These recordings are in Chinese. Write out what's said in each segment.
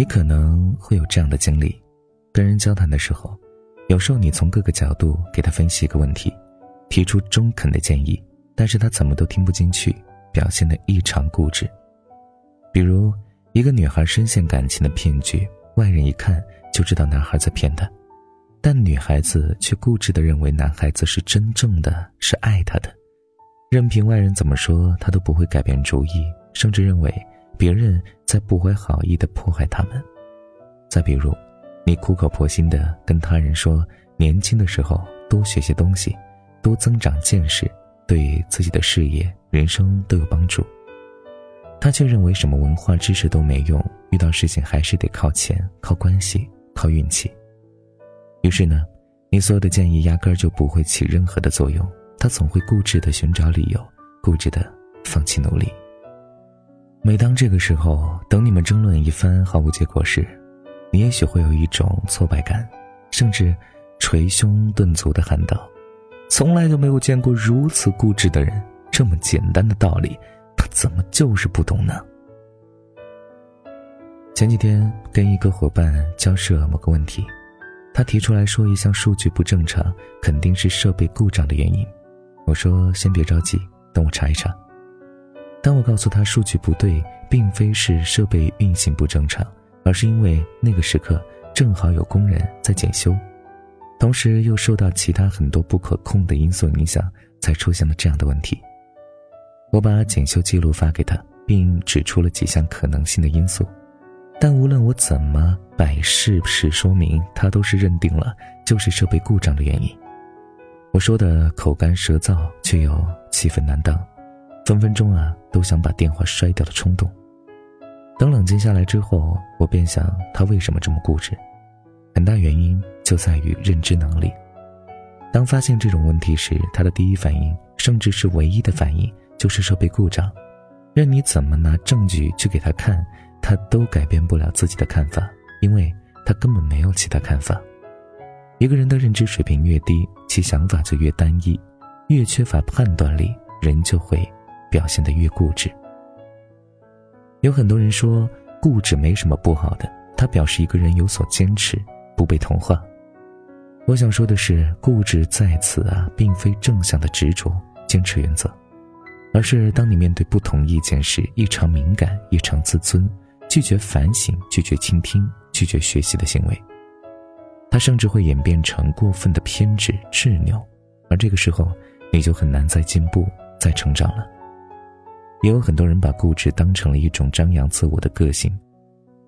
你可能会有这样的经历：跟人交谈的时候，有时候你从各个角度给他分析一个问题，提出中肯的建议，但是他怎么都听不进去，表现得异常固执。比如，一个女孩深陷感情的骗局，外人一看就知道男孩在骗她，但女孩子却固执地认为男孩子是真正的是爱她的，任凭外人怎么说，她都不会改变主意，甚至认为别人在不怀好意地迫害他们。再比如，你苦口婆心地跟他人说，年轻的时候多学些东西，多增长见识，对自己的事业、人生都有帮助。他却认为什么文化知识都没用，遇到事情还是得靠钱、靠关系、靠运气。于是呢，你所有的建议压根儿就不会起任何的作用。他总会固执的寻找理由，固执的放弃努力。每当这个时候，等你们争论一番毫无结果时，你也许会有一种挫败感，甚至捶胸顿足的喊道：“从来就没有见过如此固执的人，这么简单的道理。”他怎么就是不懂呢？前几天跟一个伙伴交涉某个问题，他提出来说一项数据不正常，肯定是设备故障的原因。我说先别着急，等我查一查。当我告诉他数据不对，并非是设备运行不正常，而是因为那个时刻正好有工人在检修，同时又受到其他很多不可控的因素影响，才出现了这样的问题。我把检修记录发给他，并指出了几项可能性的因素，但无论我怎么摆事实说明，他都是认定了就是设备故障的原因。我说的口干舌燥，却又气愤难当，分分钟啊都想把电话摔掉的冲动。等冷静下来之后，我便想他为什么这么固执，很大原因就在于认知能力。当发现这种问题时，他的第一反应，甚至是唯一的反应。就是设备故障，任你怎么拿证据去给他看，他都改变不了自己的看法，因为他根本没有其他看法。一个人的认知水平越低，其想法就越单一，越缺乏判断力，人就会表现得越固执。有很多人说固执没什么不好的，他表示一个人有所坚持，不被同化。我想说的是，固执在此啊，并非正向的执着、坚持原则。而是当你面对不同意见时，异常敏感、异常自尊，拒绝反省、拒绝倾听、拒绝学习的行为，它甚至会演变成过分的偏执、执拗，而这个时候，你就很难再进步、再成长了。也有很多人把固执当成了一种张扬自我的个性，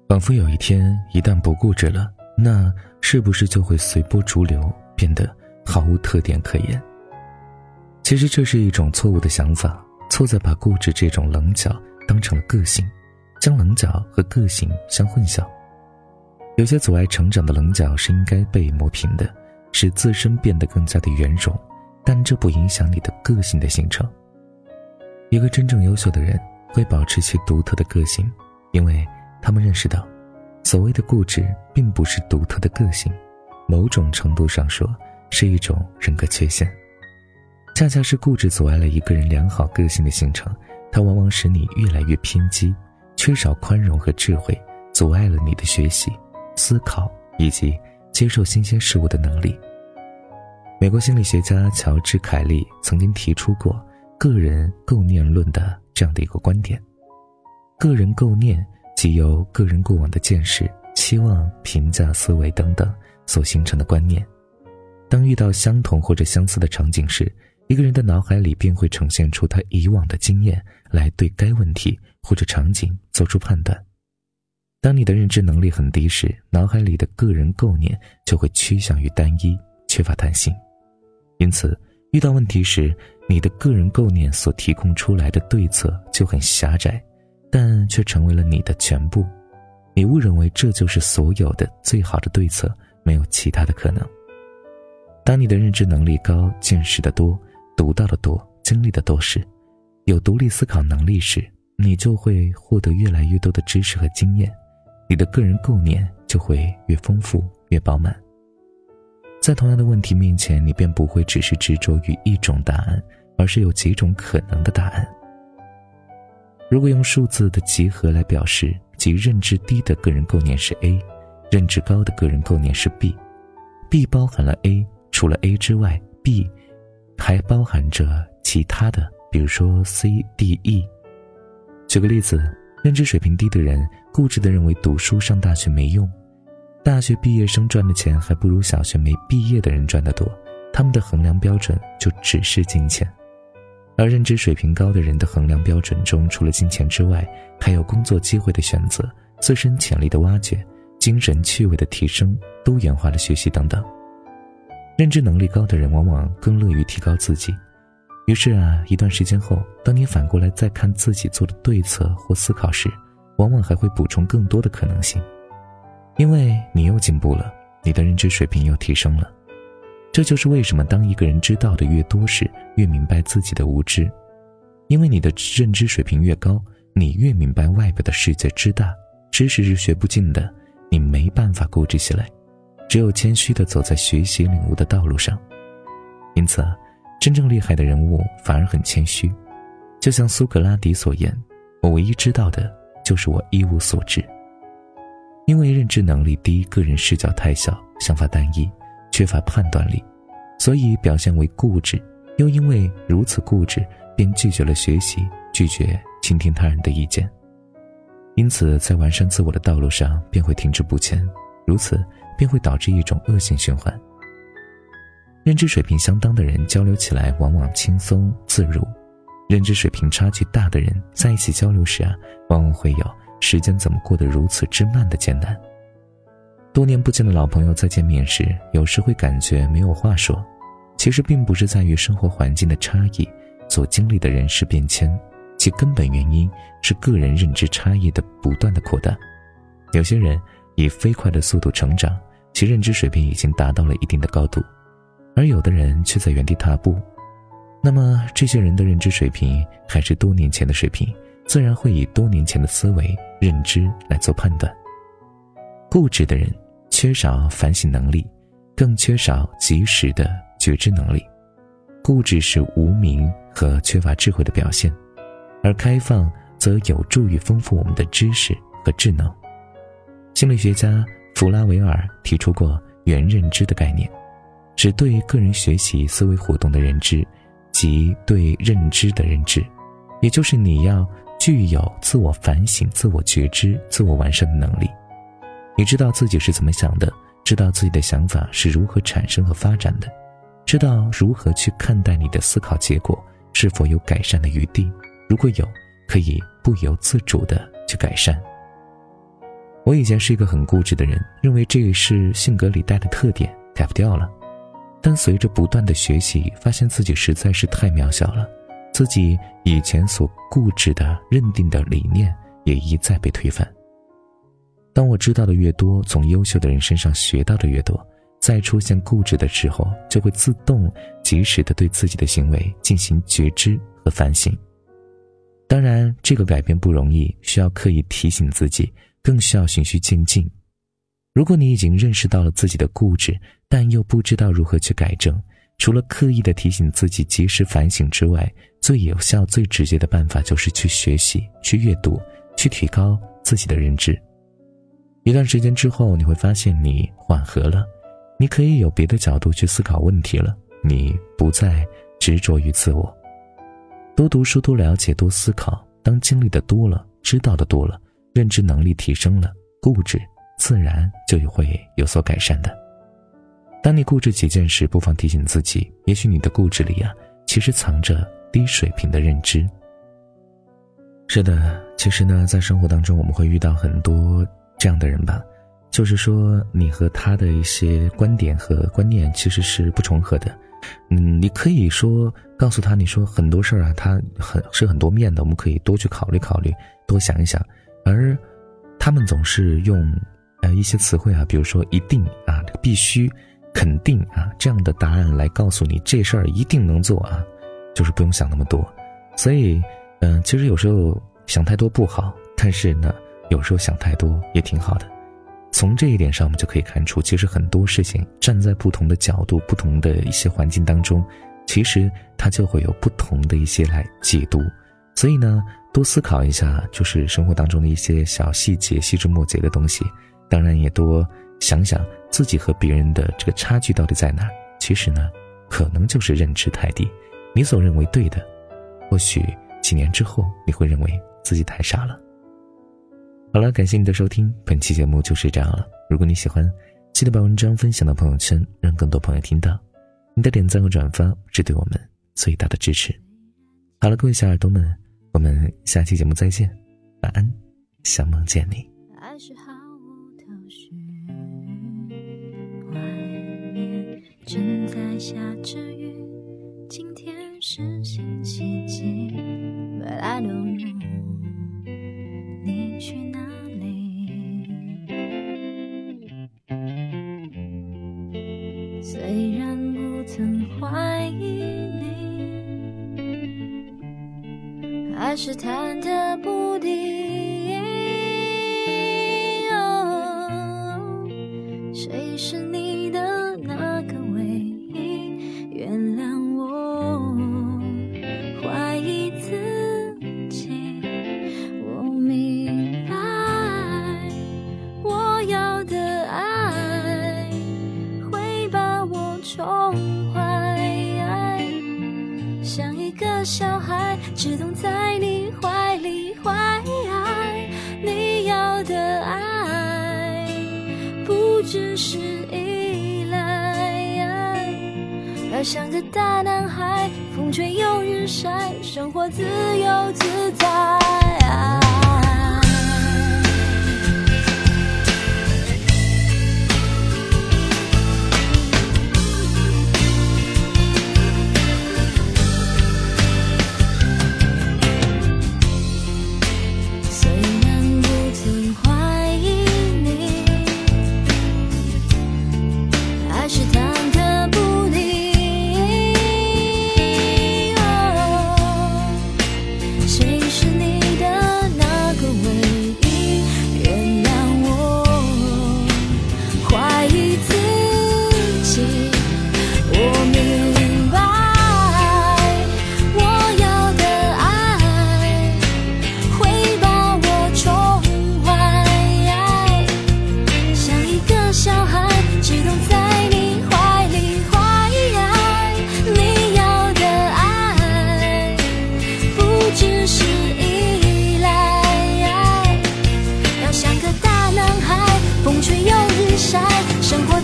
仿佛有一天一旦不固执了，那是不是就会随波逐流，变得毫无特点可言？其实这是一种错误的想法。错在把固执这种棱角当成了个性，将棱角和个性相混淆。有些阻碍成长的棱角是应该被磨平的，使自身变得更加的圆融，但这不影响你的个性的形成。一个真正优秀的人会保持其独特的个性，因为他们认识到，所谓的固执并不是独特的个性，某种程度上说是一种人格缺陷。恰恰是固执阻碍了一个人良好个性的形成，它往往使你越来越偏激，缺少宽容和智慧，阻碍了你的学习、思考以及接受新鲜事物的能力。美国心理学家乔治·凯利曾经提出过“个人构念论”的这样的一个观点：个人构念即由个人过往的见识、期望、评价、思维等等所形成的观念，当遇到相同或者相似的场景时。一个人的脑海里便会呈现出他以往的经验，来对该问题或者场景做出判断。当你的认知能力很低时，脑海里的个人构念就会趋向于单一，缺乏弹性。因此，遇到问题时，你的个人构念所提供出来的对策就很狭窄，但却成为了你的全部。你误认为这就是所有的最好的对策，没有其他的可能。当你的认知能力高，见识的多。读到的多，经历的多时，有独立思考能力时，你就会获得越来越多的知识和经验，你的个人构念就会越丰富越饱满。在同样的问题面前，你便不会只是执着于一种答案，而是有几种可能的答案。如果用数字的集合来表示，即认知低的个人构念是 A，认知高的个人构念是 B。B 包含了 A，除了 A 之外，B 还包含着其他的，比如说 C、D、E。举个例子，认知水平低的人固执地认为读书上大学没用，大学毕业生赚的钱还不如小学没毕业的人赚得多，他们的衡量标准就只是金钱。而认知水平高的人的衡量标准中，除了金钱之外，还有工作机会的选择、自身潜力的挖掘、精神趣味的提升、多元化的学习等等。认知能力高的人往往更乐于提高自己，于是啊，一段时间后，当你反过来再看自己做的对策或思考时，往往还会补充更多的可能性，因为你又进步了，你的认知水平又提升了。这就是为什么，当一个人知道的越多时，越明白自己的无知，因为你的认知水平越高，你越明白外表的世界之大，知识是学不尽的，你没办法固执起来，只有谦虚的走在学习领悟的道路上。因此，真正厉害的人物反而很谦虚，就像苏格拉底所言：“我唯一知道的就是我一无所知。”因为认知能力低，个人视角太小，想法单一。缺乏判断力，所以表现为固执。又因为如此固执，便拒绝了学习，拒绝倾听他人的意见。因此，在完善自我的道路上便会停滞不前，如此便会导致一种恶性循环。认知水平相当的人交流起来往往轻松自如，认知水平差距大的人在一起交流时啊，往往会有时间怎么过得如此之慢的艰难。多年不见的老朋友再见面时，有时会感觉没有话说，其实并不是在于生活环境的差异，所经历的人事变迁，其根本原因是个人认知差异的不断的扩大。有些人以飞快的速度成长，其认知水平已经达到了一定的高度，而有的人却在原地踏步。那么这些人的认知水平还是多年前的水平，自然会以多年前的思维认知来做判断。固执的人。缺少反省能力，更缺少及时的觉知能力。固执是无明和缺乏智慧的表现，而开放则有助于丰富我们的知识和智能。心理学家弗拉维尔提出过“原认知”的概念，指对个人学习思维活动的认知，及对认知的认知，也就是你要具有自我反省、自我觉知、自我完善的能力。你知道自己是怎么想的，知道自己的想法是如何产生和发展的，知道如何去看待你的思考结果是否有改善的余地，如果有，可以不由自主的去改善。我以前是一个很固执的人，认为这是性格里带的特点，改不掉了。但随着不断的学习，发现自己实在是太渺小了，自己以前所固执的认定的理念也一再被推翻。当我知道的越多，从优秀的人身上学到的越多，再出现固执的时候，就会自动及时的对自己的行为进行觉知和反省。当然，这个改变不容易，需要刻意提醒自己，更需要循序渐进。如果你已经认识到了自己的固执，但又不知道如何去改正，除了刻意的提醒自己及时反省之外，最有效、最直接的办法就是去学习、去阅读、去提高自己的认知。一段时间之后，你会发现你缓和了，你可以有别的角度去思考问题了，你不再执着于自我。多读书，多了解，多思考。当经历的多了，知道的多了，认知能力提升了，固执自然就会有所改善的。当你固执己见时，不妨提醒自己，也许你的固执里啊，其实藏着低水平的认知。是的，其实呢，在生活当中，我们会遇到很多。这样的人吧，就是说你和他的一些观点和观念其实是不重合的。嗯，你可以说告诉他，你说很多事儿啊，他很是很多面的，我们可以多去考虑考虑，多想一想。而他们总是用呃一些词汇啊，比如说一定啊，必须、肯定啊这样的答案来告诉你这事儿一定能做啊，就是不用想那么多。所以，嗯，其实有时候想太多不好，但是呢。有时候想太多也挺好的，从这一点上，我们就可以看出，其实很多事情站在不同的角度、不同的一些环境当中，其实它就会有不同的一些来解读。所以呢，多思考一下，就是生活当中的一些小细节、细枝末节的东西。当然，也多想想自己和别人的这个差距到底在哪儿。其实呢，可能就是认知太低。你所认为对的，或许几年之后你会认为自己太傻了。好了，感谢你的收听，本期节目就是这样了。如果你喜欢，记得把文章分享到朋友圈，让更多朋友听到。你的点赞和转发是对我们最大的支持。好了，各位小耳朵们，我们下期节目再见，晚安，想梦见你。还是毫无头绪，外面正在下着雨，今天是星期几？But I don't know，你去哪里？虽然不曾怀疑你，还是忐忑不定。小孩，只懂在你怀里怀。你要的爱，不只是依赖，要像个大男孩，风吹又日晒，生活自由自在。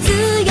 自由